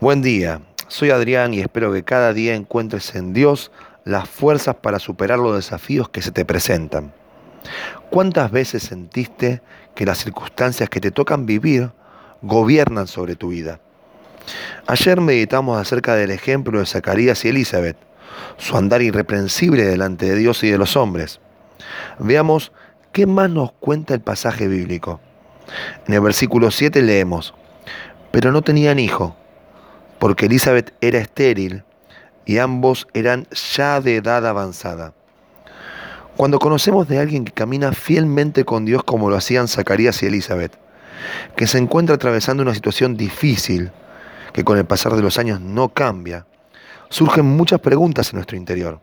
Buen día, soy Adrián y espero que cada día encuentres en Dios las fuerzas para superar los desafíos que se te presentan. ¿Cuántas veces sentiste que las circunstancias que te tocan vivir gobiernan sobre tu vida? Ayer meditamos acerca del ejemplo de Zacarías y Elizabeth, su andar irreprensible delante de Dios y de los hombres. Veamos qué más nos cuenta el pasaje bíblico. En el versículo 7 leemos, pero no tenían hijo porque Elizabeth era estéril y ambos eran ya de edad avanzada. Cuando conocemos de alguien que camina fielmente con Dios como lo hacían Zacarías y Elizabeth, que se encuentra atravesando una situación difícil, que con el pasar de los años no cambia, surgen muchas preguntas en nuestro interior.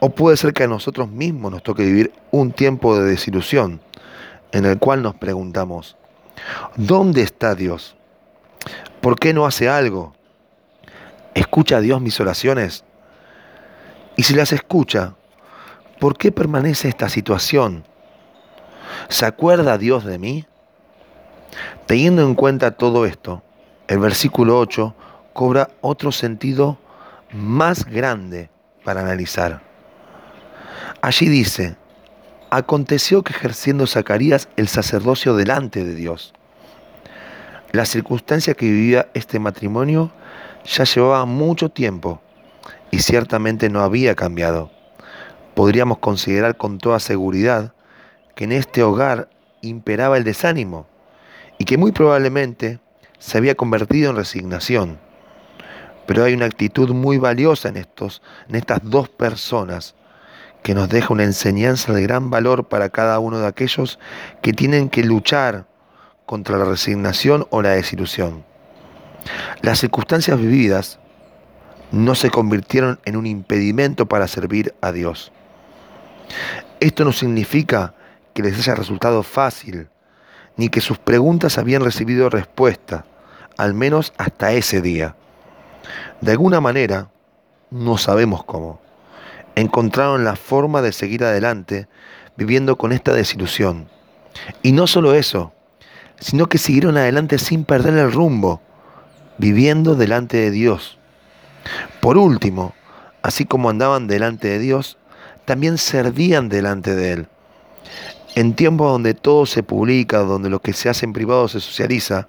O puede ser que a nosotros mismos nos toque vivir un tiempo de desilusión, en el cual nos preguntamos, ¿dónde está Dios? ¿Por qué no hace algo? ¿Escucha a Dios mis oraciones? Y si las escucha, ¿por qué permanece esta situación? ¿Se acuerda Dios de mí? Teniendo en cuenta todo esto, el versículo 8 cobra otro sentido más grande para analizar. Allí dice, aconteció que ejerciendo Zacarías el sacerdocio delante de Dios, la circunstancia que vivía este matrimonio ya llevaba mucho tiempo y ciertamente no había cambiado. Podríamos considerar con toda seguridad que en este hogar imperaba el desánimo y que muy probablemente se había convertido en resignación. Pero hay una actitud muy valiosa en, estos, en estas dos personas que nos deja una enseñanza de gran valor para cada uno de aquellos que tienen que luchar contra la resignación o la desilusión. Las circunstancias vividas no se convirtieron en un impedimento para servir a Dios. Esto no significa que les haya resultado fácil, ni que sus preguntas habían recibido respuesta, al menos hasta ese día. De alguna manera, no sabemos cómo, encontraron la forma de seguir adelante viviendo con esta desilusión. Y no solo eso, sino que siguieron adelante sin perder el rumbo, viviendo delante de Dios. Por último, así como andaban delante de Dios, también servían delante de Él. En tiempos donde todo se publica, donde lo que se hace en privado se socializa,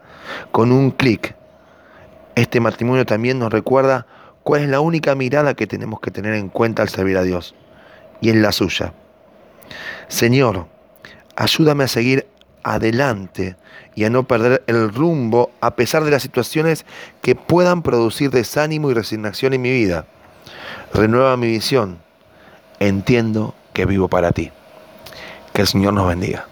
con un clic, este matrimonio también nos recuerda cuál es la única mirada que tenemos que tener en cuenta al servir a Dios, y es la suya. Señor, ayúdame a seguir adelante y a no perder el rumbo a pesar de las situaciones que puedan producir desánimo y resignación en mi vida. Renueva mi visión. Entiendo que vivo para ti. Que el Señor nos bendiga.